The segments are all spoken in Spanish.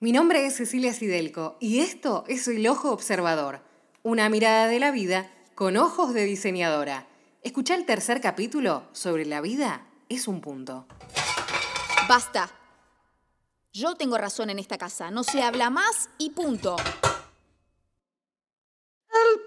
Mi nombre es Cecilia Sidelco y esto es El Ojo Observador, una mirada de la vida con ojos de diseñadora. Escucha el tercer capítulo sobre la vida es un punto. Basta. Yo tengo razón en esta casa. No se habla más y punto.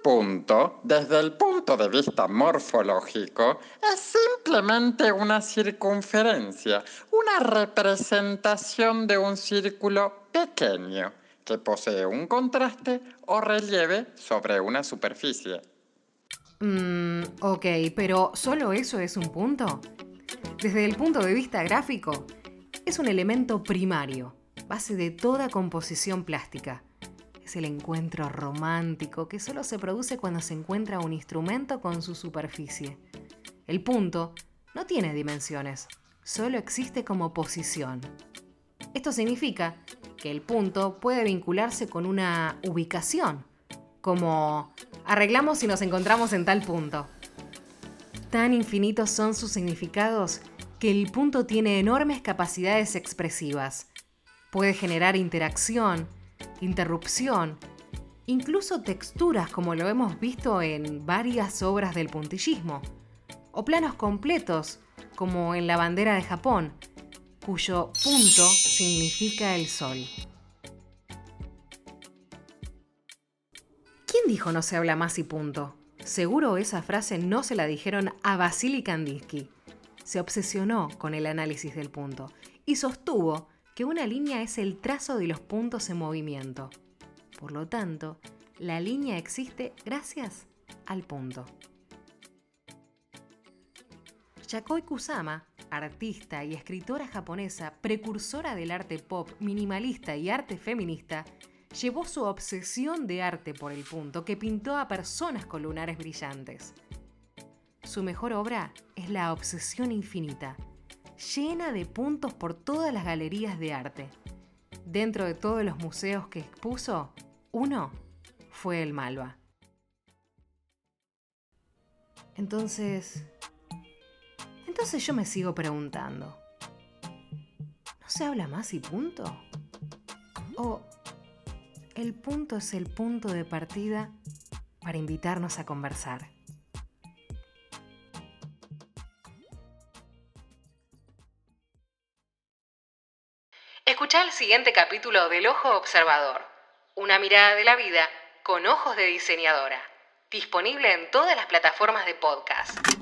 Punto, desde el punto de vista morfológico, es simplemente una circunferencia, una representación de un círculo pequeño que posee un contraste o relieve sobre una superficie. Mmm, ok, pero ¿solo eso es un punto? Desde el punto de vista gráfico, es un elemento primario, base de toda composición plástica. Es el encuentro romántico que solo se produce cuando se encuentra un instrumento con su superficie. El punto no tiene dimensiones, solo existe como posición. Esto significa que el punto puede vincularse con una ubicación, como arreglamos si nos encontramos en tal punto. Tan infinitos son sus significados que el punto tiene enormes capacidades expresivas. Puede generar interacción, interrupción, incluso texturas como lo hemos visto en varias obras del puntillismo, o planos completos como en la bandera de Japón, cuyo punto significa el sol. ¿Quién dijo no se habla más y punto? Seguro esa frase no se la dijeron a Vasily Kandinsky se obsesionó con el análisis del punto y sostuvo que una línea es el trazo de los puntos en movimiento. Por lo tanto, la línea existe gracias al punto. Yakoi Kusama, artista y escritora japonesa, precursora del arte pop, minimalista y arte feminista, llevó su obsesión de arte por el punto que pintó a personas con lunares brillantes. Su mejor obra es La Obsesión Infinita, llena de puntos por todas las galerías de arte. Dentro de todos los museos que expuso, uno fue el Malva. Entonces, entonces yo me sigo preguntando, ¿no se habla más y punto? ¿O el punto es el punto de partida para invitarnos a conversar? Escucha el siguiente capítulo del Ojo Observador, una mirada de la vida con ojos de diseñadora, disponible en todas las plataformas de podcast.